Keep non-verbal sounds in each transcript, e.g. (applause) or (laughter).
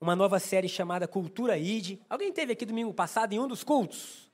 uma nova série chamada Cultura ID. Alguém teve aqui domingo passado em um dos cultos?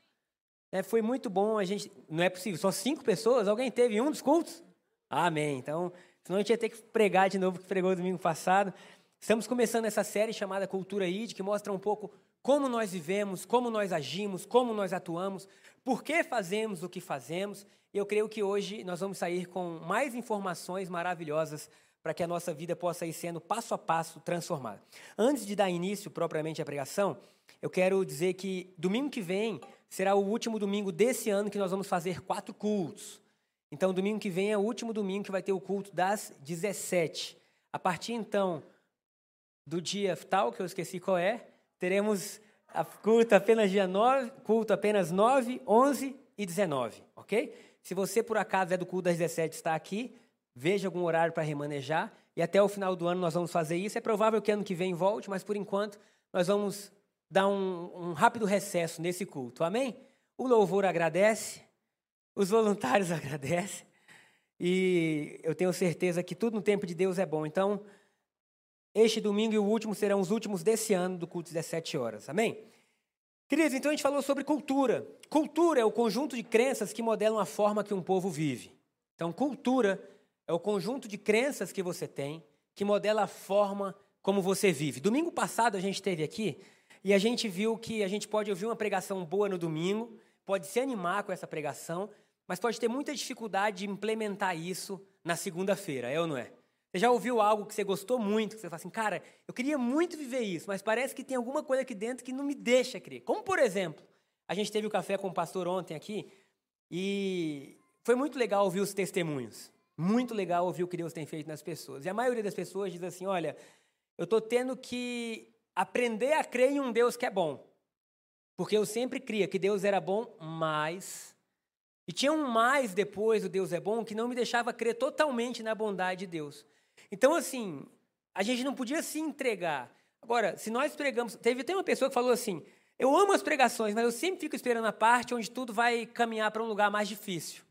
É, foi muito bom, a gente. Não é possível, só cinco pessoas? Alguém teve em um dos cultos? Amém. Então, senão a gente ia ter que pregar de novo que pregou domingo passado. Estamos começando essa série chamada Cultura ID, que mostra um pouco como nós vivemos, como nós agimos, como nós atuamos, por que fazemos o que fazemos. E eu creio que hoje nós vamos sair com mais informações maravilhosas para que a nossa vida possa ir sendo passo a passo transformada. Antes de dar início propriamente à pregação, eu quero dizer que domingo que vem será o último domingo desse ano que nós vamos fazer quatro cultos. Então, domingo que vem é o último domingo que vai ter o culto das 17. A partir então do dia tal, que eu esqueci qual é, teremos culto apenas dia 9, culto apenas 9, 11 e 19, ok? Se você por acaso é do culto das 17 está aqui, veja algum horário para remanejar, e até o final do ano nós vamos fazer isso. É provável que ano que vem volte, mas por enquanto nós vamos dar um, um rápido recesso nesse culto, amém? O louvor agradece, os voluntários (laughs) agradecem, e eu tenho certeza que tudo no tempo de Deus é bom. Então, este domingo e o último serão os últimos desse ano do culto 17 horas, amém? Queridos, então a gente falou sobre cultura. Cultura é o conjunto de crenças que modelam a forma que um povo vive. Então, cultura é o conjunto de crenças que você tem que modela a forma como você vive. Domingo passado a gente esteve aqui e a gente viu que a gente pode ouvir uma pregação boa no domingo, pode se animar com essa pregação, mas pode ter muita dificuldade de implementar isso na segunda-feira, é ou não é? Você já ouviu algo que você gostou muito, que você fala assim, cara, eu queria muito viver isso, mas parece que tem alguma coisa aqui dentro que não me deixa crer. Como, por exemplo, a gente teve o café com o pastor ontem aqui e foi muito legal ouvir os testemunhos. Muito legal ouvir o que Deus tem feito nas pessoas. E a maioria das pessoas diz assim: olha, eu estou tendo que aprender a crer em um Deus que é bom. Porque eu sempre cria que Deus era bom, mas. E tinha um mais depois do Deus é bom que não me deixava crer totalmente na bondade de Deus. Então, assim, a gente não podia se entregar. Agora, se nós pregamos. Teve até uma pessoa que falou assim: eu amo as pregações, mas eu sempre fico esperando a parte onde tudo vai caminhar para um lugar mais difícil.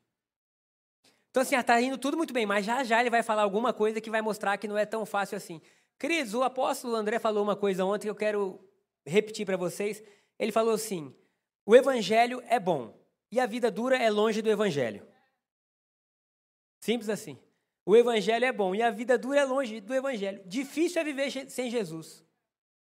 Então, assim, está indo tudo muito bem, mas já já ele vai falar alguma coisa que vai mostrar que não é tão fácil assim. Queridos, o apóstolo André falou uma coisa ontem que eu quero repetir para vocês. Ele falou assim: o evangelho é bom e a vida dura é longe do evangelho. Simples assim. O evangelho é bom e a vida dura é longe do evangelho. Difícil é viver sem Jesus.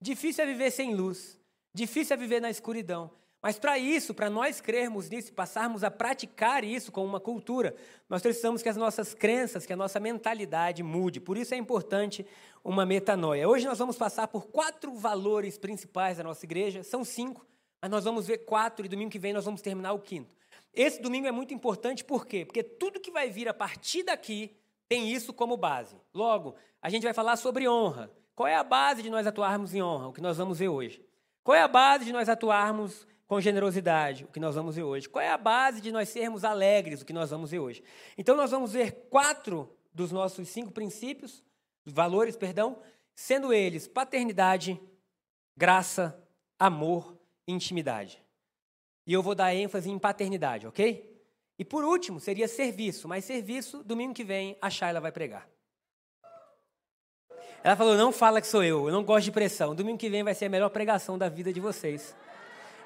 Difícil é viver sem luz. Difícil é viver na escuridão. Mas para isso, para nós crermos nisso, passarmos a praticar isso como uma cultura, nós precisamos que as nossas crenças, que a nossa mentalidade mude. Por isso é importante uma metanoia. Hoje nós vamos passar por quatro valores principais da nossa igreja, são cinco, mas nós vamos ver quatro e domingo que vem nós vamos terminar o quinto. Esse domingo é muito importante por quê? Porque tudo que vai vir a partir daqui tem isso como base. Logo, a gente vai falar sobre honra. Qual é a base de nós atuarmos em honra? O que nós vamos ver hoje. Qual é a base de nós atuarmos com generosidade, o que nós vamos ver hoje. Qual é a base de nós sermos alegres, o que nós vamos ver hoje? Então, nós vamos ver quatro dos nossos cinco princípios, valores, perdão, sendo eles paternidade, graça, amor e intimidade. E eu vou dar ênfase em paternidade, ok? E por último, seria serviço, mas serviço, domingo que vem, a Shayla vai pregar. Ela falou: não fala que sou eu, eu não gosto de pressão. Domingo que vem vai ser a melhor pregação da vida de vocês.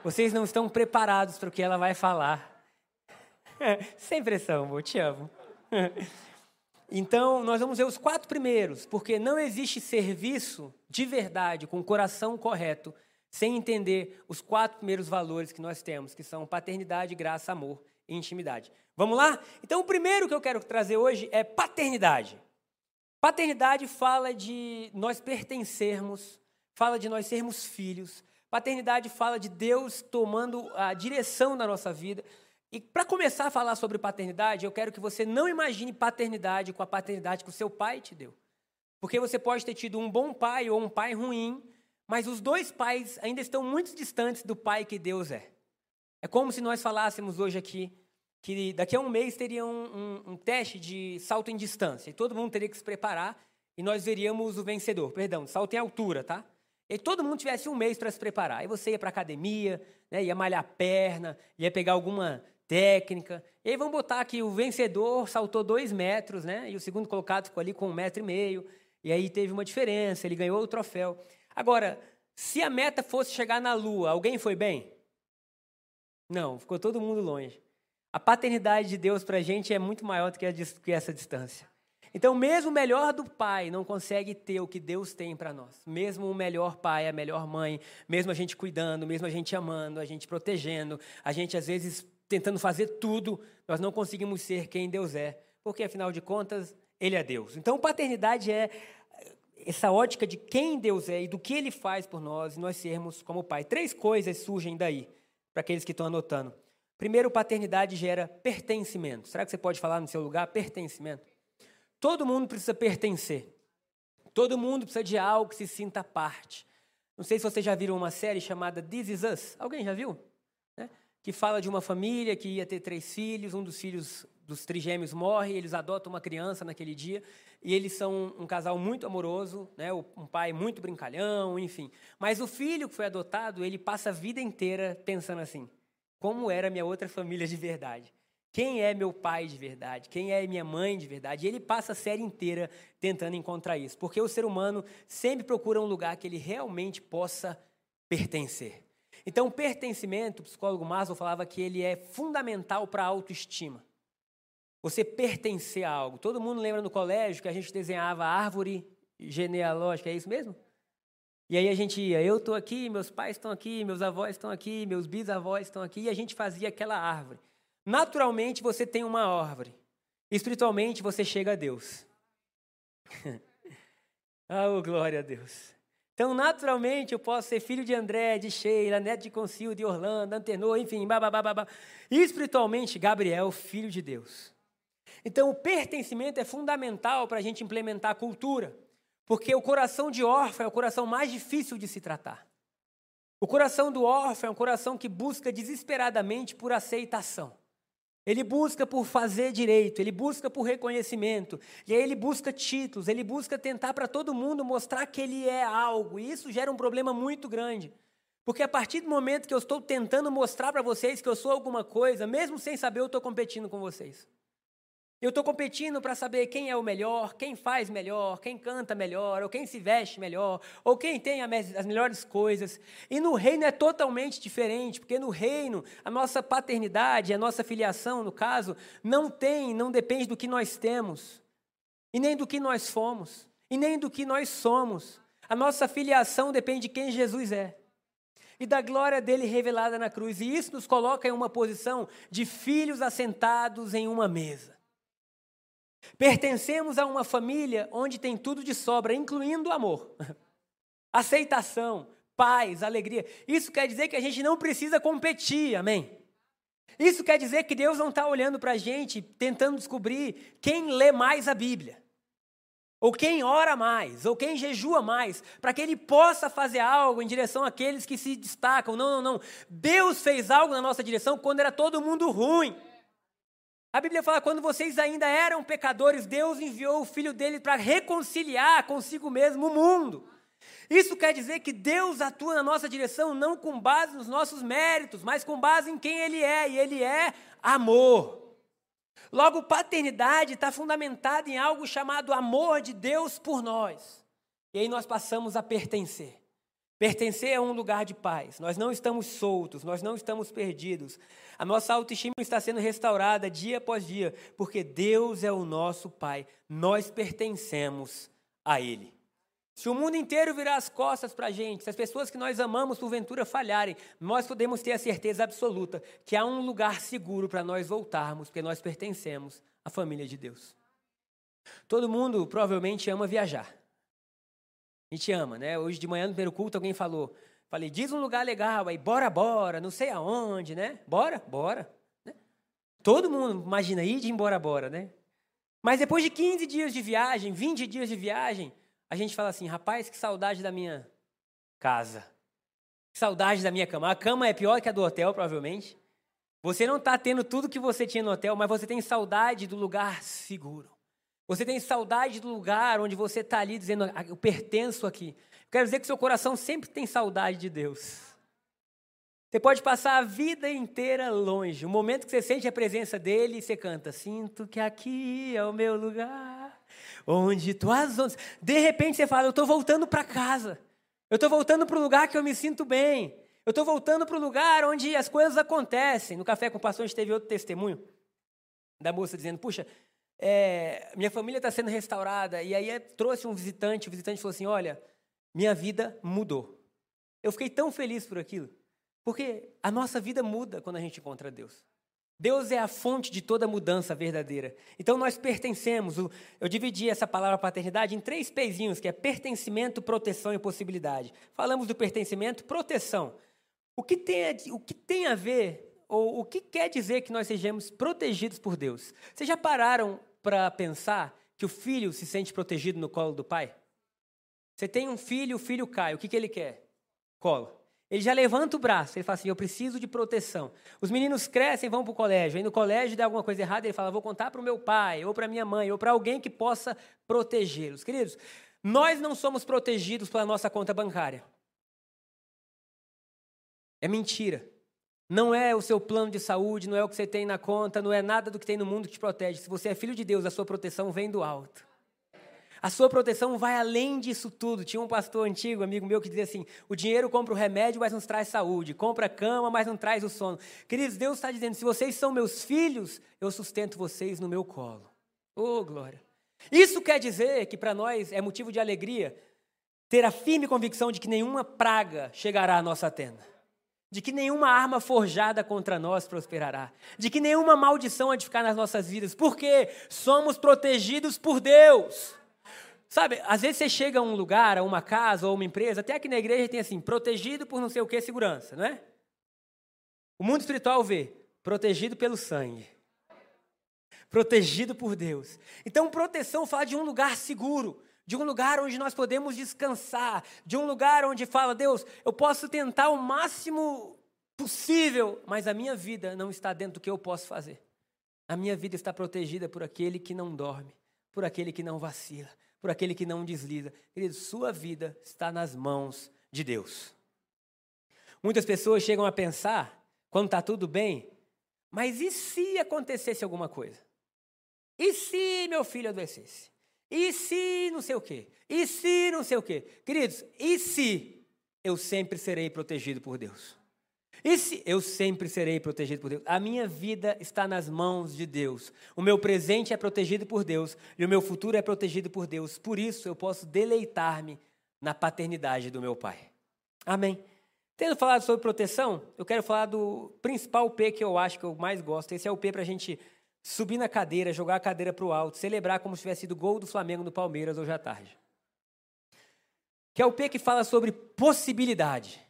Vocês não estão preparados para o que ela vai falar. (laughs) Sem pressão, amor, te amo. (laughs) Então, nós vamos ver os quatro primeiros, porque não existe serviço de verdade, com o coração correto, sem entender os quatro primeiros valores que nós temos, que são paternidade, graça, amor e intimidade. Vamos lá? Então, o primeiro que eu quero trazer hoje é paternidade. Paternidade fala de nós pertencermos, fala de nós sermos filhos, Paternidade fala de Deus tomando a direção da nossa vida. E para começar a falar sobre paternidade, eu quero que você não imagine paternidade com a paternidade que o seu pai te deu. Porque você pode ter tido um bom pai ou um pai ruim, Mas os dois pais ainda estão muito distantes do pai que Deus é. É como se nós falássemos hoje aqui que daqui a um mês teria um, um, um teste de salto em distância. E todo mundo teria que se preparar e nós veríamos o vencedor. Perdão, salto em altura, tá? E todo mundo tivesse um mês para se preparar. Aí você ia para academia, né, ia malhar a perna, ia pegar alguma técnica. E aí vamos botar que o vencedor saltou dois metros, né? E o segundo colocado ficou ali com um metro e meio. E aí teve uma diferença, ele ganhou o troféu. Agora, se a meta fosse chegar na Lua, alguém foi bem? Não, ficou todo mundo longe. A paternidade de Deus para a gente é muito maior do que essa distância. Então, mesmo o melhor do pai não consegue ter o que Deus tem para nós. Mesmo o melhor pai, a melhor mãe, mesmo a gente cuidando, mesmo a gente amando, a gente protegendo, a gente às vezes tentando fazer tudo, nós não conseguimos ser quem Deus é, porque afinal de contas, Ele é Deus. Então, paternidade é essa ótica de quem Deus é e do que Ele faz por nós, e nós sermos como pai. Três coisas surgem daí, para aqueles que estão anotando. Primeiro, paternidade gera pertencimento. Será que você pode falar no seu lugar? Pertencimento. Todo mundo precisa pertencer. Todo mundo precisa de algo que se sinta parte. Não sei se vocês já viram uma série chamada This Is Us. Alguém já viu? Né? Que fala de uma família que ia ter três filhos, um dos filhos dos trigêmeos morre, eles adotam uma criança naquele dia, e eles são um casal muito amoroso, né? um pai muito brincalhão, enfim. Mas o filho que foi adotado, ele passa a vida inteira pensando assim: como era minha outra família de verdade. Quem é meu pai de verdade? Quem é minha mãe de verdade? E ele passa a série inteira tentando encontrar isso, porque o ser humano sempre procura um lugar que ele realmente possa pertencer. Então, o pertencimento, o psicólogo Maslow falava que ele é fundamental para a autoestima. Você pertencer a algo. Todo mundo lembra no colégio que a gente desenhava árvore genealógica, é isso mesmo? E aí a gente ia, eu estou aqui, meus pais estão aqui, meus avós estão aqui, meus bisavós estão aqui, e a gente fazia aquela árvore. Naturalmente você tem uma árvore. Espiritualmente você chega a Deus. (laughs) oh, glória a Deus. Então, naturalmente, eu posso ser filho de André, de Sheila, neto de Concil, de Orlando, Antenor, enfim, babá. Espiritualmente, Gabriel, filho de Deus. Então, o pertencimento é fundamental para a gente implementar a cultura. Porque o coração de órfão é o coração mais difícil de se tratar. O coração do órfão é um coração que busca desesperadamente por aceitação. Ele busca por fazer direito, ele busca por reconhecimento, e aí ele busca títulos, ele busca tentar para todo mundo mostrar que ele é algo, e isso gera um problema muito grande. Porque a partir do momento que eu estou tentando mostrar para vocês que eu sou alguma coisa, mesmo sem saber, eu estou competindo com vocês. Eu estou competindo para saber quem é o melhor, quem faz melhor, quem canta melhor, ou quem se veste melhor, ou quem tem as melhores coisas. E no reino é totalmente diferente, porque no reino a nossa paternidade, a nossa filiação, no caso, não tem, não depende do que nós temos, e nem do que nós fomos, e nem do que nós somos. A nossa filiação depende de quem Jesus é e da glória dele revelada na cruz. E isso nos coloca em uma posição de filhos assentados em uma mesa. Pertencemos a uma família onde tem tudo de sobra, incluindo amor, (laughs) aceitação, paz, alegria. Isso quer dizer que a gente não precisa competir, amém? Isso quer dizer que Deus não está olhando para a gente tentando descobrir quem lê mais a Bíblia, ou quem ora mais, ou quem jejua mais, para que Ele possa fazer algo em direção àqueles que se destacam. Não, não, não. Deus fez algo na nossa direção quando era todo mundo ruim. A Bíblia fala: quando vocês ainda eram pecadores, Deus enviou o Filho dele para reconciliar consigo mesmo o mundo. Isso quer dizer que Deus atua na nossa direção não com base nos nossos méritos, mas com base em quem Ele é, e Ele é amor. Logo, paternidade está fundamentada em algo chamado amor de Deus por nós. E aí nós passamos a pertencer. Pertencer a um lugar de paz. Nós não estamos soltos, nós não estamos perdidos. A nossa autoestima está sendo restaurada dia após dia, porque Deus é o nosso Pai. Nós pertencemos a Ele. Se o mundo inteiro virar as costas para a gente, se as pessoas que nós amamos porventura falharem, nós podemos ter a certeza absoluta que há um lugar seguro para nós voltarmos, porque nós pertencemos à família de Deus. Todo mundo provavelmente ama viajar. A gente ama, né? Hoje de manhã no primeiro culto alguém falou, falei, diz um lugar legal, aí bora, bora, não sei aonde, né? Bora, bora. Né? Todo mundo imagina ir de embora, bora, né? Mas depois de 15 dias de viagem, 20 dias de viagem, a gente fala assim, rapaz, que saudade da minha casa. Saudade da minha cama. A cama é pior que a do hotel, provavelmente. Você não está tendo tudo que você tinha no hotel, mas você tem saudade do lugar seguro. Você tem saudade do lugar onde você está ali dizendo, ah, eu pertenço aqui. Quero dizer que seu coração sempre tem saudade de Deus. Você pode passar a vida inteira longe. O momento que você sente a presença dele, você canta: Sinto que aqui é o meu lugar, onde tuas ondas. De repente você fala: Eu estou voltando para casa. Eu estou voltando para o lugar que eu me sinto bem. Eu estou voltando para o lugar onde as coisas acontecem. No Café com Pastor, a gente teve outro testemunho da moça dizendo: Puxa, é, minha família está sendo restaurada. E aí é, trouxe um visitante. O visitante falou assim: Olha, minha vida mudou. Eu fiquei tão feliz por aquilo. Porque a nossa vida muda quando a gente encontra Deus. Deus é a fonte de toda mudança verdadeira. Então nós pertencemos. Eu dividi essa palavra paternidade em três pezinhos, que é pertencimento, proteção e possibilidade. Falamos do pertencimento, proteção. O que tem a, o que tem a ver, ou o que quer dizer que nós sejamos protegidos por Deus? Vocês já pararam para pensar que o filho se sente protegido no colo do pai? Você tem um filho, o filho cai, o que, que ele quer? Colo. Ele já levanta o braço, ele fala assim: Eu preciso de proteção. Os meninos crescem, vão para o colégio. Aí no colégio dá alguma coisa errada, ele fala: Vou contar para o meu pai, ou para minha mãe, ou para alguém que possa protegê-los. Queridos, nós não somos protegidos pela nossa conta bancária. É mentira. Não é o seu plano de saúde, não é o que você tem na conta, não é nada do que tem no mundo que te protege. Se você é filho de Deus, a sua proteção vem do alto. A sua proteção vai além disso tudo. Tinha um pastor antigo, amigo meu, que dizia assim: o dinheiro compra o remédio, mas não traz saúde. Compra a cama, mas não traz o sono. Queridos, Deus está dizendo: se vocês são meus filhos, eu sustento vocês no meu colo. Oh, glória. Isso quer dizer que para nós é motivo de alegria ter a firme convicção de que nenhuma praga chegará à nossa tenda. De que nenhuma arma forjada contra nós prosperará. De que nenhuma maldição há de ficar nas nossas vidas. Porque somos protegidos por Deus. Sabe, às vezes você chega a um lugar, a uma casa ou uma empresa, até aqui na igreja tem assim, protegido por não sei o que, segurança, não é? O mundo espiritual vê, protegido pelo sangue. Protegido por Deus. Então, proteção fala de um lugar seguro, de um lugar onde nós podemos descansar, de um lugar onde fala, Deus, eu posso tentar o máximo possível, mas a minha vida não está dentro do que eu posso fazer. A minha vida está protegida por aquele que não dorme, por aquele que não vacila, por aquele que não desliza. Querido, sua vida está nas mãos de Deus. Muitas pessoas chegam a pensar, quando está tudo bem, mas e se acontecesse alguma coisa? E se meu filho adoecesse? E se não sei o quê? E se não sei o quê? Queridos, e se eu sempre serei protegido por Deus? E se eu sempre serei protegido por Deus? A minha vida está nas mãos de Deus. O meu presente é protegido por Deus e o meu futuro é protegido por Deus. Por isso eu posso deleitar-me na paternidade do meu Pai. Amém. Tendo falado sobre proteção, eu quero falar do principal P que eu acho que eu mais gosto. Esse é o P para a gente subir na cadeira, jogar a cadeira para o alto, celebrar como se tivesse sido gol do Flamengo no Palmeiras hoje à tarde. Que é o P que fala sobre possibilidade.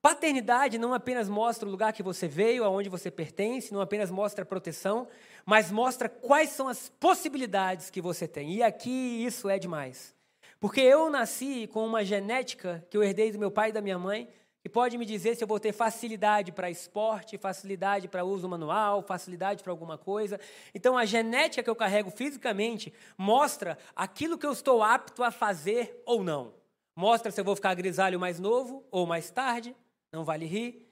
Paternidade não apenas mostra o lugar que você veio, aonde você pertence, não apenas mostra proteção, mas mostra quais são as possibilidades que você tem. E aqui isso é demais. Porque eu nasci com uma genética que eu herdei do meu pai e da minha mãe, que pode me dizer se eu vou ter facilidade para esporte, facilidade para uso manual, facilidade para alguma coisa. Então a genética que eu carrego fisicamente mostra aquilo que eu estou apto a fazer ou não. Mostra se eu vou ficar grisalho mais novo ou mais tarde não vale rir.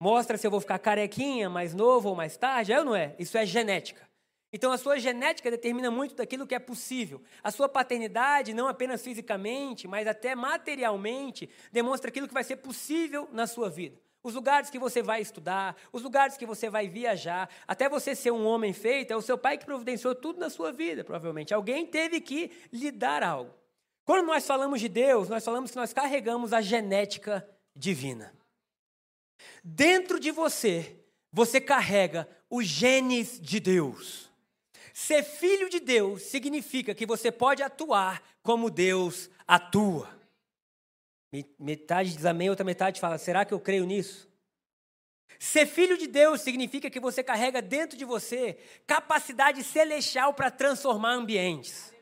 Mostra se eu vou ficar carequinha mais novo ou mais tarde, é ou não é? Isso é genética. Então a sua genética determina muito daquilo que é possível. A sua paternidade, não apenas fisicamente, mas até materialmente, demonstra aquilo que vai ser possível na sua vida. Os lugares que você vai estudar, os lugares que você vai viajar, até você ser um homem feito, é o seu pai que providenciou tudo na sua vida, provavelmente. Alguém teve que lhe dar algo. Quando nós falamos de Deus, nós falamos que nós carregamos a genética divina. Dentro de você, você carrega os genes de Deus. Ser filho de Deus significa que você pode atuar como Deus atua. Metade diz amém, outra metade fala: será que eu creio nisso? Ser filho de Deus significa que você carrega dentro de você capacidade celestial para transformar ambientes.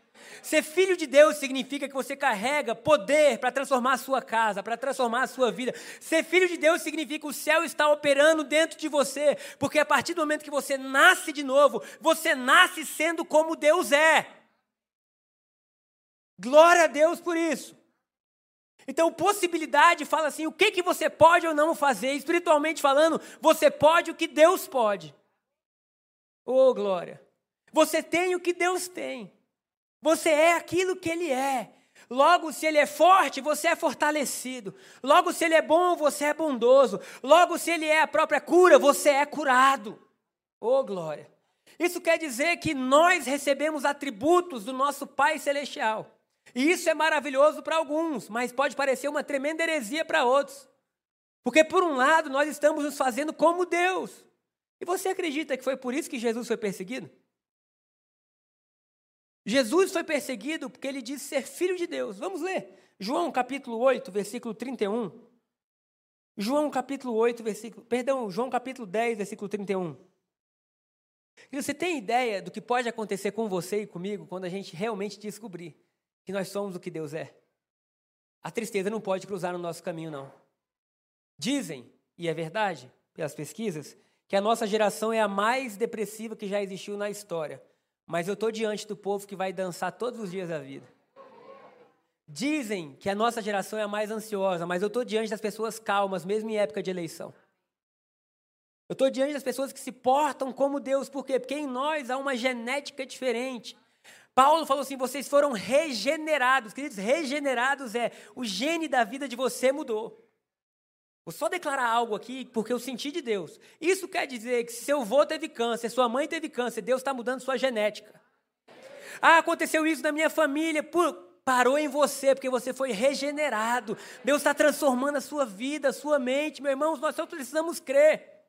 Ser filho de Deus significa que você carrega poder para transformar a sua casa, para transformar a sua vida. Ser filho de Deus significa que o céu está operando dentro de você, porque a partir do momento que você nasce de novo, você nasce sendo como Deus é. Glória a Deus por isso. Então, possibilidade fala assim: o que, que você pode ou não fazer? Espiritualmente falando, você pode o que Deus pode. Oh, glória. Você tem o que Deus tem. Você é aquilo que Ele é. Logo, se Ele é forte, você é fortalecido. Logo, se Ele é bom, você é bondoso. Logo, se Ele é a própria cura, você é curado. Oh, glória. Isso quer dizer que nós recebemos atributos do nosso Pai Celestial. E isso é maravilhoso para alguns, mas pode parecer uma tremenda heresia para outros. Porque, por um lado, nós estamos nos fazendo como Deus. E você acredita que foi por isso que Jesus foi perseguido? Jesus foi perseguido porque ele disse ser filho de Deus. Vamos ler. João capítulo 8, versículo 31. João capítulo 8, versículo. Perdão, João capítulo 10, versículo 31. E você tem ideia do que pode acontecer com você e comigo quando a gente realmente descobrir que nós somos o que Deus é? A tristeza não pode cruzar no nosso caminho, não. Dizem, e é verdade, pelas pesquisas, que a nossa geração é a mais depressiva que já existiu na história. Mas eu estou diante do povo que vai dançar todos os dias da vida. Dizem que a nossa geração é a mais ansiosa, mas eu estou diante das pessoas calmas, mesmo em época de eleição. Eu estou diante das pessoas que se portam como Deus, por quê? Porque em nós há uma genética diferente. Paulo falou assim: vocês foram regenerados. Queridos, regenerados é o gene da vida de você mudou. Vou só declarar algo aqui porque eu senti de Deus. Isso quer dizer que se seu avô teve câncer, sua mãe teve câncer, Deus está mudando sua genética. Ah, aconteceu isso na minha família, parou em você, porque você foi regenerado. Deus está transformando a sua vida, a sua mente. Meu irmão, nós só precisamos crer.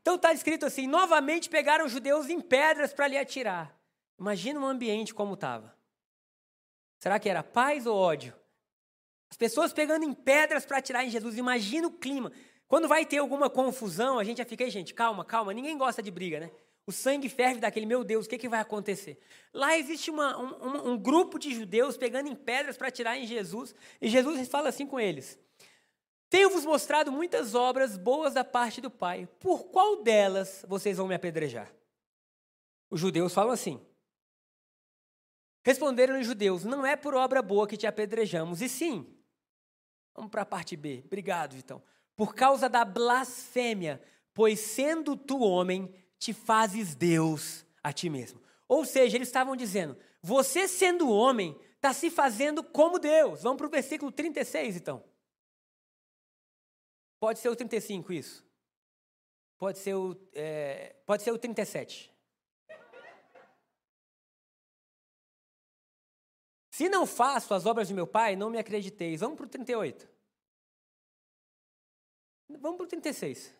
Então está escrito assim: novamente pegaram os judeus em pedras para lhe atirar. Imagina um ambiente como estava. Será que era paz ou ódio? As pessoas pegando em pedras para atirar em Jesus. Imagina o clima. Quando vai ter alguma confusão, a gente já fica, gente, calma, calma. Ninguém gosta de briga, né? O sangue ferve daquele, meu Deus, o que, que vai acontecer? Lá existe uma, um, um, grupo de judeus pegando em pedras para atirar em Jesus. E Jesus fala assim com eles: Tenho-vos mostrado muitas obras boas da parte do Pai. Por qual delas vocês vão me apedrejar? Os judeus falam assim. Responderam os judeus: Não é por obra boa que te apedrejamos, e sim Vamos para a parte B. Obrigado, Vitão. Por causa da blasfêmia, pois sendo tu homem, te fazes Deus a ti mesmo. Ou seja, eles estavam dizendo: você sendo homem, está se fazendo como Deus. Vamos para o versículo 36, então. Pode ser o 35, isso. Pode ser o, é, pode ser o 37. Se não faço as obras de meu pai, não me acrediteis. Vamos para o 38. Vamos para o 36.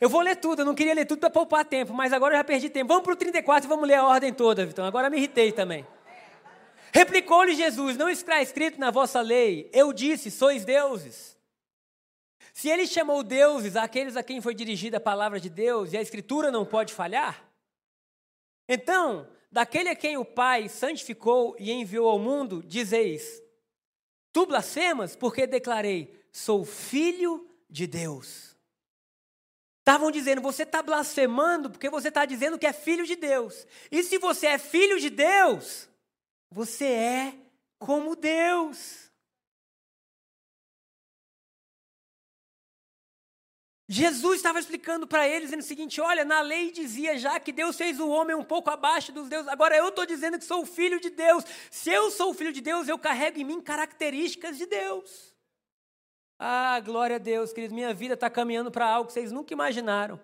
Eu vou ler tudo, eu não queria ler tudo para poupar tempo, mas agora eu já perdi tempo. Vamos para o 34 e vamos ler a ordem toda, Vitão. Agora me irritei também. Replicou-lhe Jesus: Não está escrito na vossa lei, eu disse, sois deuses. Se ele chamou deuses aqueles a quem foi dirigida a palavra de Deus e a escritura não pode falhar, então Daquele a quem o Pai santificou e enviou ao mundo, dizeis: Tu blasfemas, porque declarei: Sou filho de Deus. Estavam dizendo, você está blasfemando porque você está dizendo que é filho de Deus. E se você é filho de Deus, você é como Deus. Jesus estava explicando para eles dizendo o seguinte: olha, na lei dizia já que Deus fez o homem um pouco abaixo dos deuses, agora eu estou dizendo que sou filho de Deus. Se eu sou filho de Deus, eu carrego em mim características de Deus. Ah, glória a Deus, queridos, minha vida está caminhando para algo que vocês nunca imaginaram.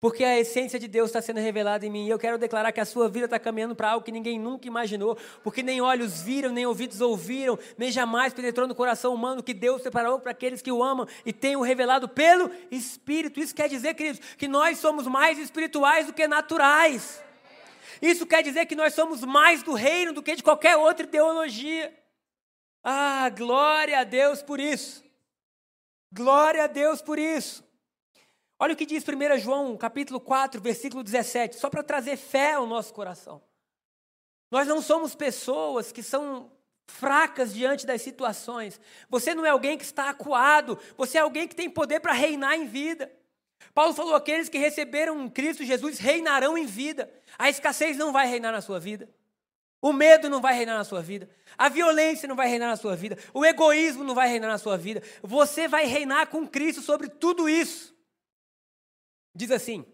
Porque a essência de Deus está sendo revelada em mim. E eu quero declarar que a sua vida está caminhando para algo que ninguém nunca imaginou. Porque nem olhos viram, nem ouvidos ouviram, nem jamais penetrou no coração humano que Deus preparou para aqueles que o amam e tem o revelado pelo Espírito. Isso quer dizer, queridos, que nós somos mais espirituais do que naturais. Isso quer dizer que nós somos mais do reino do que de qualquer outra ideologia. Ah, glória a Deus por isso. Glória a Deus por isso. Olha o que diz 1 João, capítulo 4, versículo 17, só para trazer fé ao nosso coração. Nós não somos pessoas que são fracas diante das situações. Você não é alguém que está acuado, você é alguém que tem poder para reinar em vida. Paulo falou: aqueles que receberam Cristo Jesus reinarão em vida. A escassez não vai reinar na sua vida. O medo não vai reinar na sua vida. A violência não vai reinar na sua vida. O egoísmo não vai reinar na sua vida. Você vai reinar com Cristo sobre tudo isso. Diz assim: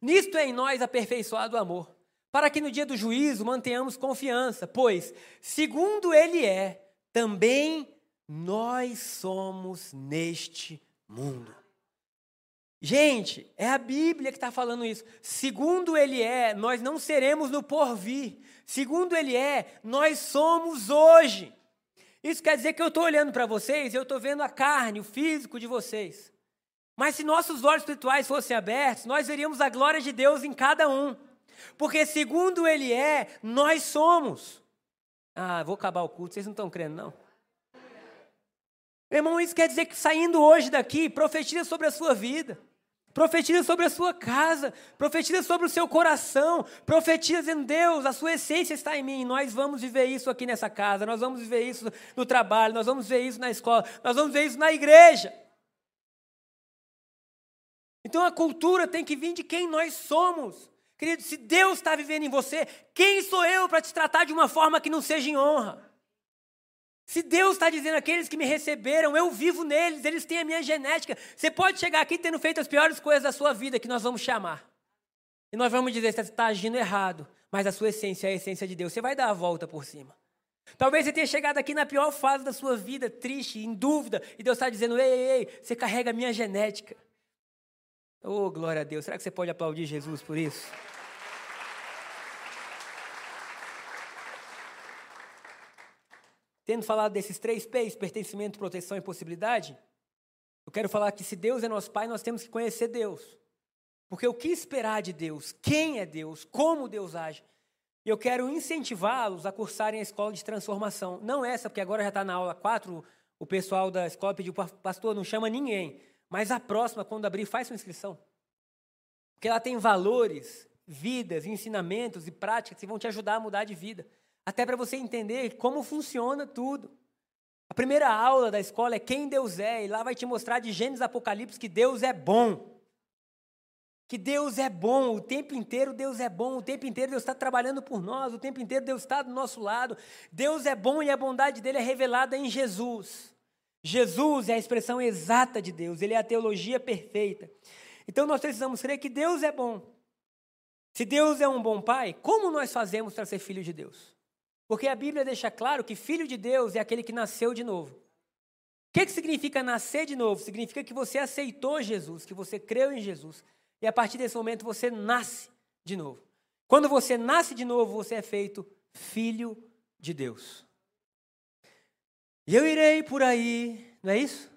Nisto é em nós aperfeiçoado o amor, para que no dia do juízo mantenhamos confiança, pois, segundo Ele é, também nós somos neste mundo. Gente, é a Bíblia que está falando isso. Segundo Ele é, nós não seremos no porvir. Segundo Ele é, nós somos hoje. Isso quer dizer que eu estou olhando para vocês, eu estou vendo a carne, o físico de vocês. Mas se nossos olhos espirituais fossem abertos, nós veríamos a glória de Deus em cada um. Porque segundo Ele é, nós somos. Ah, vou acabar o culto, vocês não estão crendo, não? Irmão, isso quer dizer que saindo hoje daqui, profetiza sobre a sua vida. Profetiza sobre a sua casa, profetiza sobre o seu coração, profetiza dizendo: Deus, a sua essência está em mim. Nós vamos viver isso aqui nessa casa, nós vamos viver isso no trabalho, nós vamos ver isso na escola, nós vamos ver isso na igreja. Então a cultura tem que vir de quem nós somos. Querido, se Deus está vivendo em você, quem sou eu para te tratar de uma forma que não seja em honra? Se Deus está dizendo aqueles que me receberam, eu vivo neles, eles têm a minha genética. Você pode chegar aqui tendo feito as piores coisas da sua vida, que nós vamos chamar. E nós vamos dizer, você está agindo errado, mas a sua essência é a essência de Deus. Você vai dar a volta por cima. Talvez você tenha chegado aqui na pior fase da sua vida, triste, em dúvida, e Deus está dizendo: ei, ei, ei, você carrega a minha genética. Oh, glória a Deus. Será que você pode aplaudir Jesus por isso? Tendo falado desses três P's, pertencimento, proteção e possibilidade, eu quero falar que se Deus é nosso Pai, nós temos que conhecer Deus. Porque o que esperar de Deus? Quem é Deus? Como Deus age? E eu quero incentivá-los a cursarem a escola de transformação. Não essa, porque agora já está na aula 4, o pessoal da escola pediu, pastor, não chama ninguém. Mas a próxima, quando abrir, faz sua inscrição. Porque ela tem valores, vidas, ensinamentos e práticas que vão te ajudar a mudar de vida. Até para você entender como funciona tudo. A primeira aula da escola é quem Deus é, e lá vai te mostrar de Gênesis Apocalipse que Deus é bom. Que Deus é bom, o tempo inteiro Deus é bom, o tempo inteiro Deus está trabalhando por nós, o tempo inteiro Deus está do nosso lado. Deus é bom e a bondade dele é revelada em Jesus. Jesus é a expressão exata de Deus, ele é a teologia perfeita. Então nós precisamos crer que Deus é bom. Se Deus é um bom pai, como nós fazemos para ser filho de Deus? Porque a Bíblia deixa claro que filho de Deus é aquele que nasceu de novo. O que, que significa nascer de novo? Significa que você aceitou Jesus, que você creu em Jesus. E a partir desse momento você nasce de novo. Quando você nasce de novo, você é feito filho de Deus. E eu irei por aí, não é isso?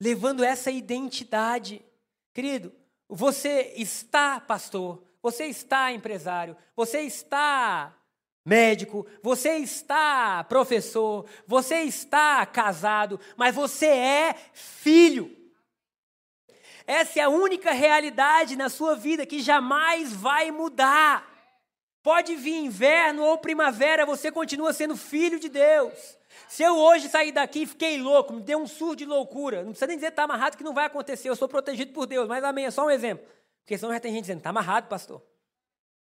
Levando essa identidade. Querido, você está pastor, você está empresário, você está médico, você está professor, você está casado, mas você é filho. Essa é a única realidade na sua vida que jamais vai mudar. Pode vir inverno ou primavera, você continua sendo filho de Deus. Se eu hoje sair daqui e fiquei louco, me deu um surto de loucura, não precisa nem dizer está amarrado que não vai acontecer, eu sou protegido por Deus, mas amém, é só um exemplo. Porque senão já tem gente dizendo, está amarrado, pastor.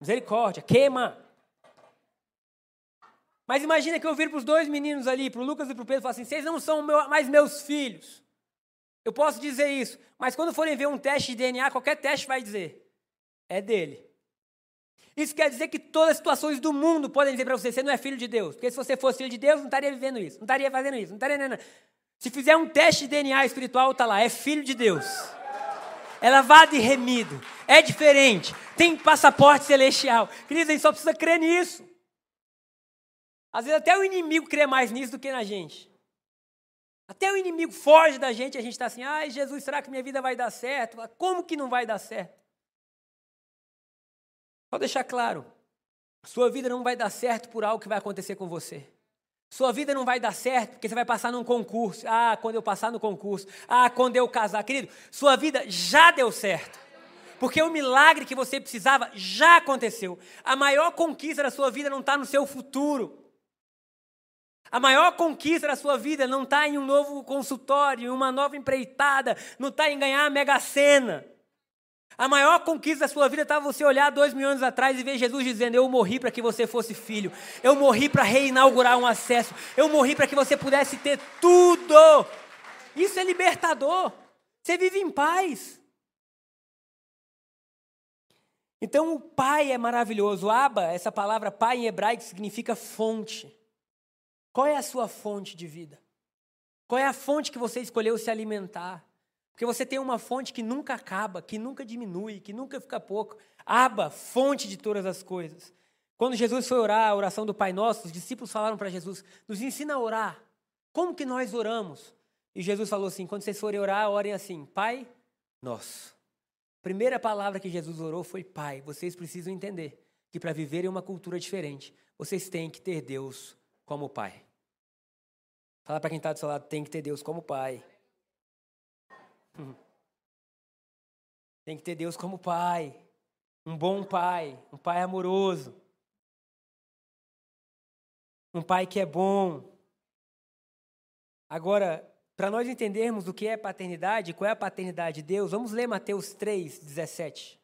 Misericórdia, queima. Mas imagina que eu viro para os dois meninos ali, para o Lucas e para o Pedro, e falo assim: vocês não são mais meus filhos. Eu posso dizer isso, mas quando forem ver um teste de DNA, qualquer teste vai dizer: é dele. Isso quer dizer que todas as situações do mundo podem dizer para você: você não é filho de Deus. Porque se você fosse filho de Deus, não estaria vivendo isso, não estaria fazendo isso, não estaria. Se fizer um teste de DNA espiritual, está lá: é filho de Deus. É lavado e remido. É diferente. Tem passaporte celestial. Queridos, a gente só precisa crer nisso. Às vezes até o inimigo crê mais nisso do que na gente. Até o inimigo foge da gente e a gente está assim, ai Jesus, será que minha vida vai dar certo? Como que não vai dar certo? Só deixar claro, sua vida não vai dar certo por algo que vai acontecer com você. Sua vida não vai dar certo porque você vai passar num concurso. Ah, quando eu passar no concurso. Ah, quando eu casar. Querido, sua vida já deu certo. Porque o milagre que você precisava já aconteceu. A maior conquista da sua vida não está no seu futuro. A maior conquista da sua vida não está em um novo consultório, em uma nova empreitada, não está em ganhar a mega sena. A maior conquista da sua vida está você olhar dois mil anos atrás e ver Jesus dizendo: Eu morri para que você fosse filho, eu morri para reinaugurar um acesso, eu morri para que você pudesse ter tudo. Isso é libertador. Você vive em paz. Então o pai é maravilhoso. Aba, essa palavra pai em hebraico significa fonte. Qual é a sua fonte de vida? Qual é a fonte que você escolheu se alimentar? Porque você tem uma fonte que nunca acaba, que nunca diminui, que nunca fica pouco. Aba, fonte de todas as coisas. Quando Jesus foi orar a oração do Pai Nosso, os discípulos falaram para Jesus: nos ensina a orar. Como que nós oramos? E Jesus falou assim: quando vocês forem orar, orem assim: Pai Nosso primeira palavra que Jesus orou foi Pai. Vocês precisam entender que para viverem uma cultura diferente, vocês têm que ter Deus como Pai. Fala para quem está do seu lado, tem que ter Deus como Pai. Tem que ter Deus como Pai. Um bom Pai, um Pai amoroso. Um Pai que é bom. Agora, para nós entendermos o que é paternidade, qual é a paternidade de Deus, vamos ler Mateus 3, 17.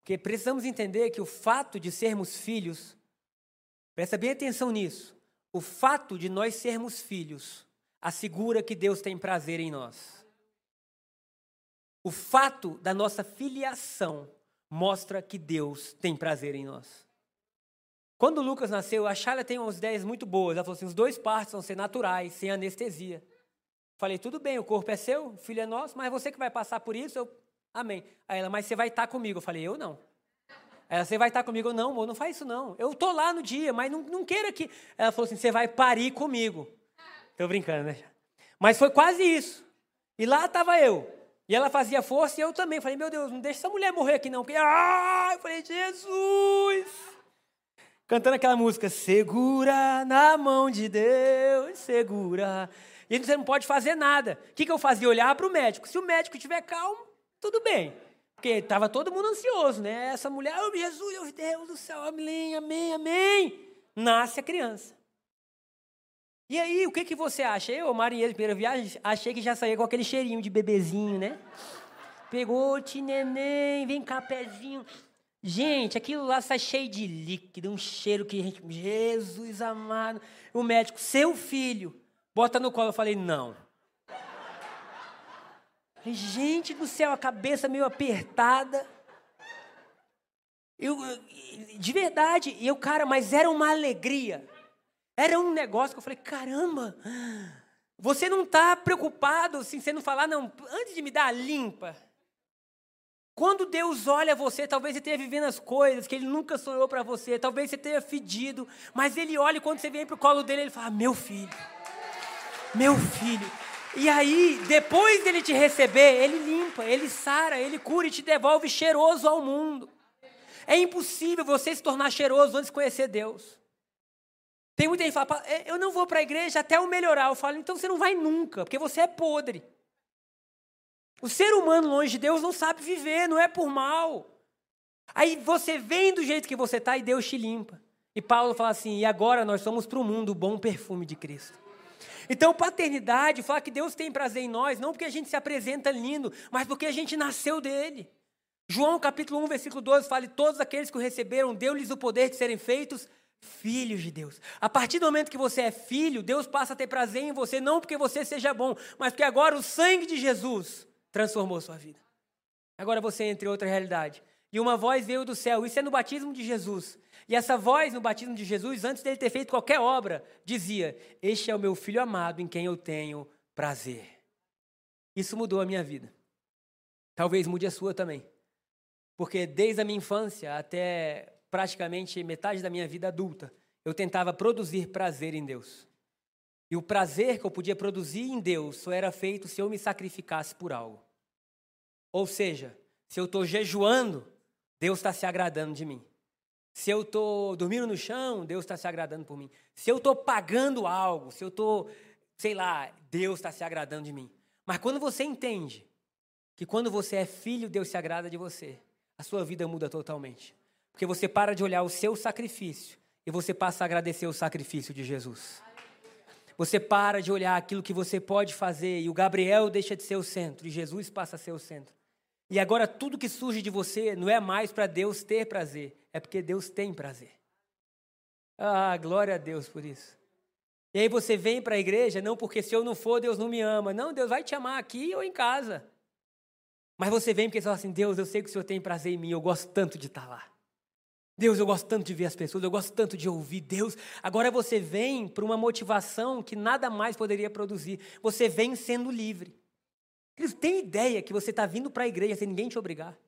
Porque precisamos entender que o fato de sermos filhos, presta bem atenção nisso, o fato de nós sermos filhos assegura que Deus tem prazer em nós. O fato da nossa filiação mostra que Deus tem prazer em nós. Quando Lucas nasceu, a Shala tem umas ideias muito boas. Ela falou assim: os dois partos vão ser naturais, sem anestesia. Falei, tudo bem, o corpo é seu, o filho é nosso, mas você que vai passar por isso, eu... amém. Aí ela, mas você vai estar comigo. Eu falei, eu não. Ela, você vai estar comigo? Eu, não, amor, não faz isso não. Eu tô lá no dia, mas não, não queira que... Ela falou assim, você vai parir comigo. Tô brincando, né? Mas foi quase isso. E lá estava eu. E ela fazia força e eu também. Falei, meu Deus, não deixa essa mulher morrer aqui não. Porque, ah, eu falei, Jesus! Cantando aquela música, segura na mão de Deus, segura e você não pode fazer nada. O que, que eu fazia? Olhar para o médico. Se o médico estiver calmo, tudo bem. Porque estava todo mundo ansioso, né? Essa mulher, oh, Jesus, meu Deus do céu, amém, amém, amém. Nasce a criança. E aí, o que, que você acha? Eu, marinheiro de primeira viagem, achei que já saía com aquele cheirinho de bebezinho, né? Pegou, te neném, vem cá, pezinho. Gente, aquilo lá sai cheio de líquido, um cheiro que a gente. Jesus amado. O médico, seu filho, Bota no colo. Eu falei, não. Gente do céu, a cabeça meio apertada. Eu, de verdade, eu, cara, mas era uma alegria. Era um negócio que eu falei, caramba, você não está preocupado, assim, você não falar, não, antes de me dar a limpa. Quando Deus olha você, talvez você esteja vivendo as coisas que Ele nunca sonhou para você, talvez você tenha fedido, mas Ele olha e quando você vem para o colo dele, Ele fala, meu filho, meu filho. E aí, depois dele te receber, ele limpa, ele sara, ele cura e te devolve cheiroso ao mundo. É impossível você se tornar cheiroso antes de conhecer Deus. Tem muita gente que fala, é, eu não vou para a igreja até eu melhorar. Eu falo, então você não vai nunca, porque você é podre. O ser humano longe de Deus não sabe viver, não é por mal. Aí você vem do jeito que você está e Deus te limpa. E Paulo fala assim: e agora nós somos para o mundo o bom perfume de Cristo. Então, paternidade, falar que Deus tem prazer em nós, não porque a gente se apresenta lindo, mas porque a gente nasceu dele. João capítulo 1, versículo 12 fala: todos aqueles que o receberam, deu-lhes o poder de serem feitos filhos de Deus. A partir do momento que você é filho, Deus passa a ter prazer em você, não porque você seja bom, mas porque agora o sangue de Jesus transformou sua vida. Agora você entra em outra realidade. E uma voz veio do céu, isso é no batismo de Jesus. E essa voz no batismo de Jesus, antes dele ter feito qualquer obra, dizia: Este é o meu filho amado em quem eu tenho prazer. Isso mudou a minha vida. Talvez mude a sua também. Porque desde a minha infância até praticamente metade da minha vida adulta, eu tentava produzir prazer em Deus. E o prazer que eu podia produzir em Deus só era feito se eu me sacrificasse por algo. Ou seja, se eu estou jejuando, Deus está se agradando de mim. Se eu estou dormindo no chão, Deus está se agradando por mim. Se eu estou pagando algo, se eu estou, sei lá, Deus está se agradando de mim. Mas quando você entende que quando você é filho, Deus se agrada de você. A sua vida muda totalmente. Porque você para de olhar o seu sacrifício e você passa a agradecer o sacrifício de Jesus. Você para de olhar aquilo que você pode fazer e o Gabriel deixa de ser o centro e Jesus passa a ser o centro. E agora tudo que surge de você não é mais para Deus ter prazer, é porque Deus tem prazer. Ah, glória a Deus por isso. E aí você vem para a igreja, não porque se eu não for, Deus não me ama. Não, Deus vai te amar aqui ou em casa. Mas você vem porque você fala assim: Deus, eu sei que o Senhor tem prazer em mim, eu gosto tanto de estar lá. Deus, eu gosto tanto de ver as pessoas, eu gosto tanto de ouvir. Deus, agora você vem por uma motivação que nada mais poderia produzir. Você vem sendo livre. Eles têm ideia que você está vindo para a igreja sem ninguém te obrigar.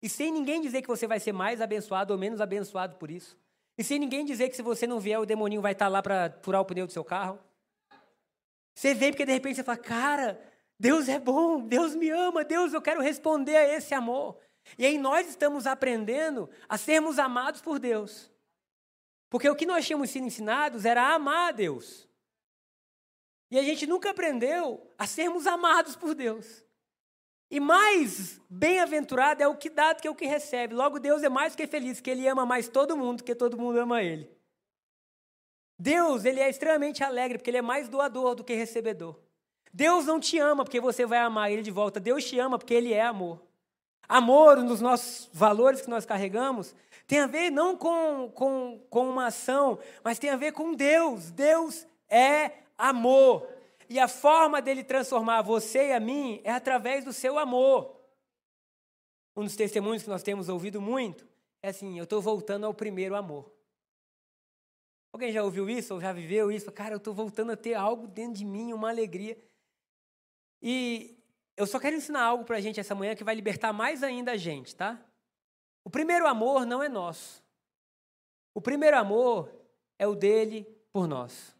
E sem ninguém dizer que você vai ser mais abençoado ou menos abençoado por isso. E sem ninguém dizer que se você não vier, o demoninho vai estar tá lá para furar o pneu do seu carro. Você vem porque de repente você fala, cara, Deus é bom, Deus me ama, Deus, eu quero responder a esse amor. E aí nós estamos aprendendo a sermos amados por Deus. Porque o que nós tínhamos sido ensinados era amar a Deus. E a gente nunca aprendeu a sermos amados por Deus. E mais bem-aventurado é o que dá do que o que recebe. Logo, Deus é mais que feliz, que Ele ama mais todo mundo, que todo mundo ama Ele. Deus, Ele é extremamente alegre, porque Ele é mais doador do que recebedor. Deus não te ama porque você vai amar Ele de volta. Deus te ama porque Ele é amor. Amor, um dos nossos valores que nós carregamos, tem a ver não com, com, com uma ação, mas tem a ver com Deus. Deus é amor. E a forma dele transformar você e a mim é através do seu amor. Um dos testemunhos que nós temos ouvido muito é assim: eu estou voltando ao primeiro amor. Alguém já ouviu isso ou já viveu isso? Cara, eu estou voltando a ter algo dentro de mim, uma alegria. E eu só quero ensinar algo para a gente essa manhã que vai libertar mais ainda a gente, tá? O primeiro amor não é nosso. O primeiro amor é o dele por nós.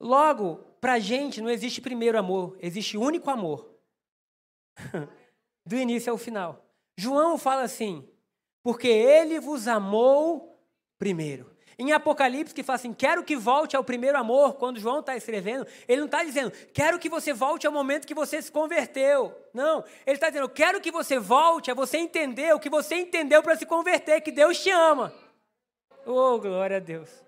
Logo, para a gente não existe primeiro amor, existe único amor. (laughs) Do início ao final. João fala assim: porque ele vos amou primeiro. Em Apocalipse, que fala assim: quero que volte ao primeiro amor, quando João está escrevendo, ele não está dizendo, quero que você volte ao momento que você se converteu. Não, ele está dizendo, quero que você volte a você entender o que você entendeu para se converter, que Deus te ama. Oh, glória a Deus.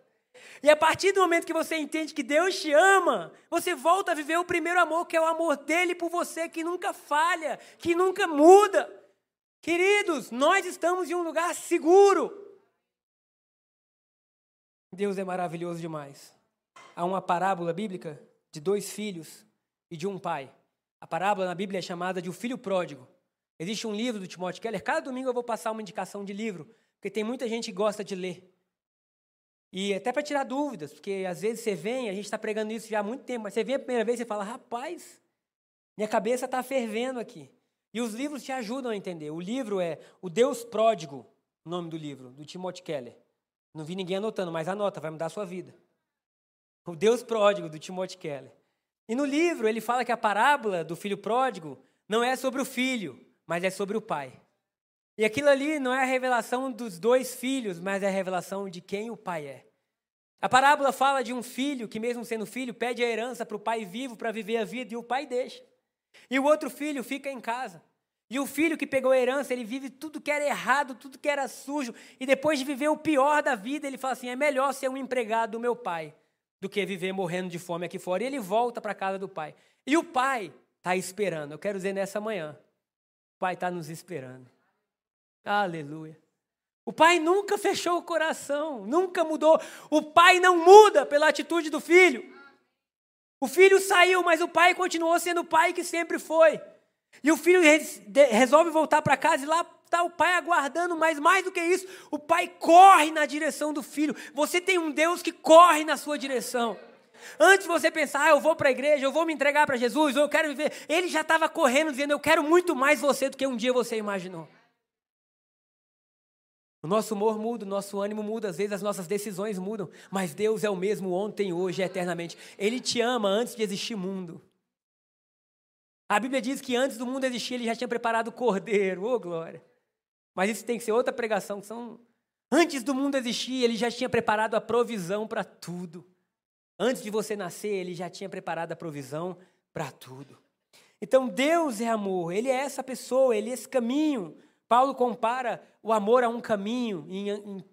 E a partir do momento que você entende que Deus te ama, você volta a viver o primeiro amor, que é o amor dele por você, que nunca falha, que nunca muda. Queridos, nós estamos em um lugar seguro. Deus é maravilhoso demais. Há uma parábola bíblica de dois filhos e de um pai. A parábola na Bíblia é chamada de o filho pródigo. Existe um livro do Timóteo Keller. Cada domingo eu vou passar uma indicação de livro, porque tem muita gente que gosta de ler. E até para tirar dúvidas, porque às vezes você vem, a gente está pregando isso já há muito tempo, mas você vem a primeira vez e fala: rapaz, minha cabeça está fervendo aqui. E os livros te ajudam a entender. O livro é O Deus Pródigo, o nome do livro, do Timothy Keller. Não vi ninguém anotando, mas anota, vai mudar a sua vida. O Deus pródigo, do Timothy Keller. E no livro ele fala que a parábola do filho pródigo não é sobre o filho, mas é sobre o pai. E aquilo ali não é a revelação dos dois filhos, mas é a revelação de quem o pai é. A parábola fala de um filho que, mesmo sendo filho, pede a herança para o pai vivo para viver a vida e o pai deixa. E o outro filho fica em casa. E o filho que pegou a herança, ele vive tudo que era errado, tudo que era sujo, e depois de viver o pior da vida, ele fala assim: é melhor ser um empregado do meu pai do que viver morrendo de fome aqui fora. E ele volta para a casa do pai. E o pai está esperando. Eu quero dizer nessa manhã: o pai está nos esperando. Aleluia. O pai nunca fechou o coração, nunca mudou. O pai não muda pela atitude do filho. O filho saiu, mas o pai continuou sendo o pai que sempre foi. E o filho resolve voltar para casa e lá está o pai aguardando, mas mais do que isso, o pai corre na direção do filho. Você tem um Deus que corre na sua direção. Antes você pensar, ah, eu vou para a igreja, eu vou me entregar para Jesus, eu quero viver, ele já estava correndo, dizendo, eu quero muito mais você do que um dia você imaginou. O nosso humor muda, o nosso ânimo muda, às vezes as nossas decisões mudam, mas Deus é o mesmo ontem, hoje e eternamente. Ele te ama antes de existir mundo. A Bíblia diz que antes do mundo existir, ele já tinha preparado o cordeiro. Ô, oh, glória. Mas isso tem que ser outra pregação. São... Antes do mundo existir, ele já tinha preparado a provisão para tudo. Antes de você nascer, ele já tinha preparado a provisão para tudo. Então Deus é amor, Ele é essa pessoa, Ele é esse caminho. Paulo compara o amor a um caminho. Em, em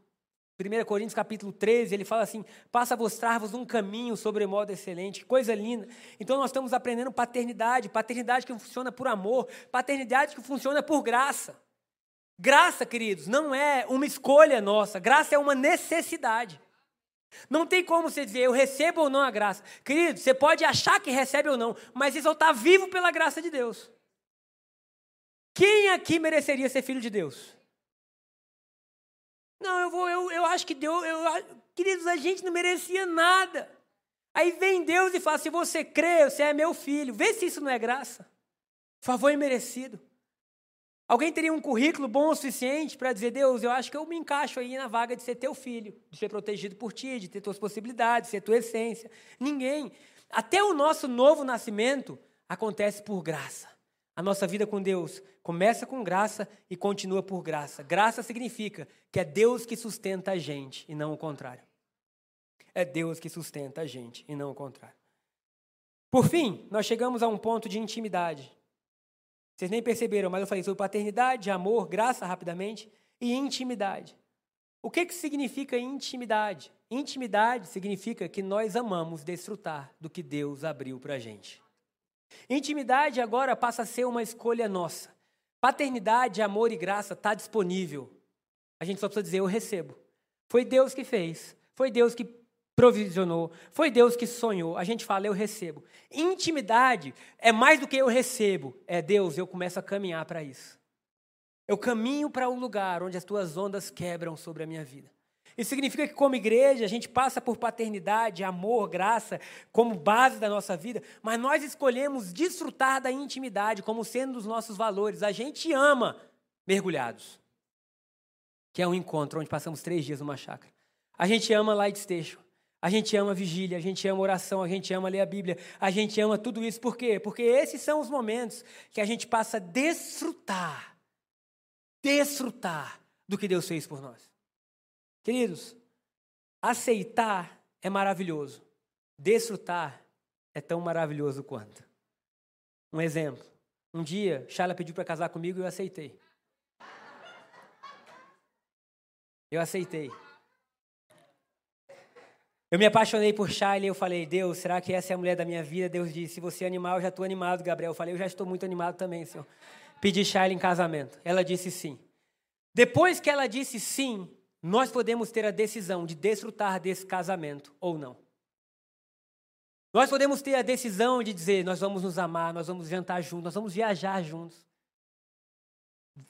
1 Coríntios capítulo 13, ele fala assim: passa a mostrar-vos um caminho sobre modo excelente, que coisa linda. Então nós estamos aprendendo paternidade, paternidade que funciona por amor, paternidade que funciona por graça. Graça, queridos, não é uma escolha nossa, graça é uma necessidade. Não tem como você dizer, eu recebo ou não a graça. Querido, você pode achar que recebe ou não, mas isso está vivo pela graça de Deus. Quem aqui mereceria ser filho de Deus? Não, eu vou, eu, eu acho que Deus, eu, queridos, a gente não merecia nada. Aí vem Deus e fala: se você crê, você é meu filho. Vê se isso não é graça. Favor imerecido. Alguém teria um currículo bom o suficiente para dizer: Deus, eu acho que eu me encaixo aí na vaga de ser teu filho, de ser protegido por ti, de ter tuas possibilidades, de ser tua essência. Ninguém. Até o nosso novo nascimento acontece por graça. A nossa vida com Deus começa com graça e continua por graça. Graça significa que é Deus que sustenta a gente e não o contrário. É Deus que sustenta a gente e não o contrário. Por fim, nós chegamos a um ponto de intimidade. Vocês nem perceberam, mas eu falei sobre paternidade, amor, graça rapidamente e intimidade. O que, que significa intimidade? Intimidade significa que nós amamos desfrutar do que Deus abriu para a gente. Intimidade agora passa a ser uma escolha nossa. Paternidade, amor e graça está disponível. A gente só precisa dizer: eu recebo. Foi Deus que fez. Foi Deus que provisionou, foi Deus que sonhou. A gente fala, eu recebo. Intimidade é mais do que eu recebo, é Deus, eu começo a caminhar para isso. Eu caminho para um lugar onde as tuas ondas quebram sobre a minha vida. Isso significa que, como igreja, a gente passa por paternidade, amor, graça, como base da nossa vida, mas nós escolhemos desfrutar da intimidade como sendo dos nossos valores. A gente ama mergulhados, que é um encontro onde passamos três dias numa chácara. A gente ama light station. A gente ama vigília, a gente ama oração, a gente ama ler a Bíblia, a gente ama tudo isso. Por quê? Porque esses são os momentos que a gente passa a desfrutar, desfrutar do que Deus fez por nós. Queridos, aceitar é maravilhoso, desfrutar é tão maravilhoso quanto. Um exemplo. Um dia, Shala pediu para casar comigo e eu aceitei. Eu aceitei. Eu me apaixonei por Charlie e eu falei, Deus, será que essa é a mulher da minha vida? Deus disse, se você é animal, eu já estou animado, Gabriel. Eu falei, eu já estou muito animado também, Senhor. Pedi Charlie em casamento. Ela disse sim. Depois que ela disse sim, nós podemos ter a decisão de desfrutar desse casamento ou não. Nós podemos ter a decisão de dizer, nós vamos nos amar, nós vamos jantar juntos, nós vamos viajar juntos.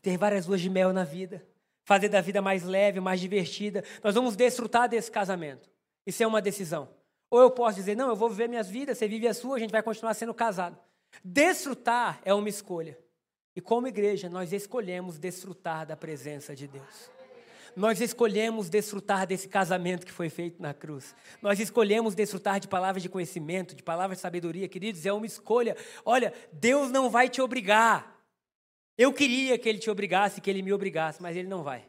Ter várias luas de mel na vida. Fazer da vida mais leve, mais divertida. Nós vamos desfrutar desse casamento. Isso é uma decisão. Ou eu posso dizer, não, eu vou viver minhas vidas, você vive a sua, a gente vai continuar sendo casado. Desfrutar é uma escolha. E como igreja, nós escolhemos desfrutar da presença de Deus. Nós escolhemos desfrutar desse casamento que foi feito na cruz. Nós escolhemos desfrutar de palavras de conhecimento, de palavras de sabedoria. Queridos, é uma escolha. Olha, Deus não vai te obrigar. Eu queria que Ele te obrigasse, que Ele me obrigasse, mas Ele não vai.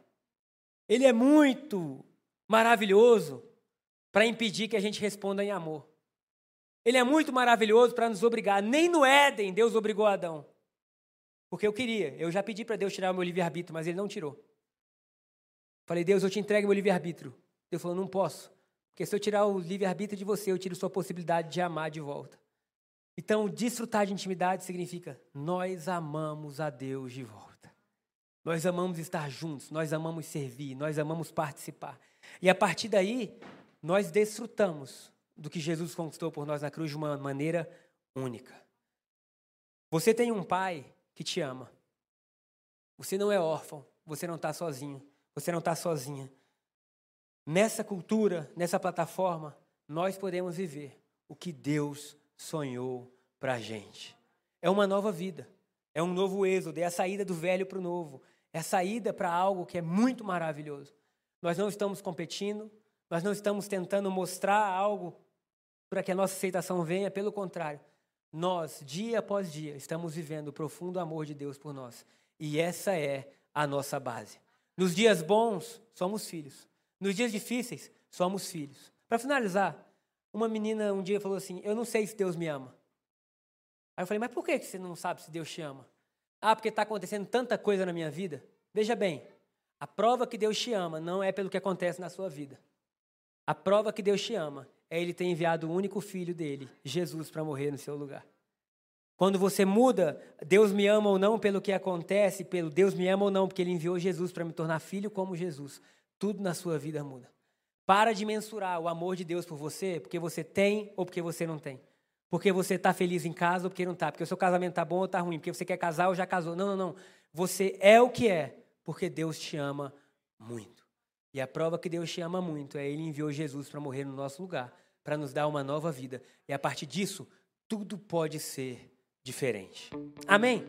Ele é muito maravilhoso para impedir que a gente responda em amor. Ele é muito maravilhoso para nos obrigar. Nem no Éden Deus obrigou Adão. Porque eu queria. Eu já pedi para Deus tirar o meu livre-arbítrio, mas ele não tirou. Falei, Deus, eu te entrego meu livre-arbítrio. Deus falou, não posso. Porque se eu tirar o livre-arbítrio de você, eu tiro sua possibilidade de amar de volta. Então, desfrutar de intimidade significa nós amamos a Deus de volta. Nós amamos estar juntos, nós amamos servir, nós amamos participar. E a partir daí, nós desfrutamos do que Jesus conquistou por nós na cruz de uma maneira única. Você tem um pai que te ama. Você não é órfão, você não está sozinho, você não está sozinha. Nessa cultura, nessa plataforma, nós podemos viver o que Deus sonhou para a gente. É uma nova vida, é um novo êxodo, é a saída do velho para o novo, é a saída para algo que é muito maravilhoso. Nós não estamos competindo, nós não estamos tentando mostrar algo para que a nossa aceitação venha, pelo contrário. Nós, dia após dia, estamos vivendo o profundo amor de Deus por nós. E essa é a nossa base. Nos dias bons, somos filhos. Nos dias difíceis, somos filhos. Para finalizar, uma menina um dia falou assim: Eu não sei se Deus me ama. Aí eu falei, mas por que você não sabe se Deus te ama? Ah, porque está acontecendo tanta coisa na minha vida. Veja bem, a prova que Deus te ama não é pelo que acontece na sua vida. A prova que Deus te ama é Ele ter enviado o único filho dele, Jesus, para morrer no seu lugar. Quando você muda, Deus me ama ou não pelo que acontece, pelo Deus me ama ou não, porque Ele enviou Jesus para me tornar filho como Jesus. Tudo na sua vida muda. Para de mensurar o amor de Deus por você, porque você tem ou porque você não tem. Porque você está feliz em casa ou porque não está. Porque o seu casamento está bom ou está ruim. Porque você quer casar ou já casou. Não, não, não. Você é o que é, porque Deus te ama muito. E a prova que Deus te ama muito é Ele enviou Jesus para morrer no nosso lugar, para nos dar uma nova vida. E a partir disso, tudo pode ser diferente. Amém?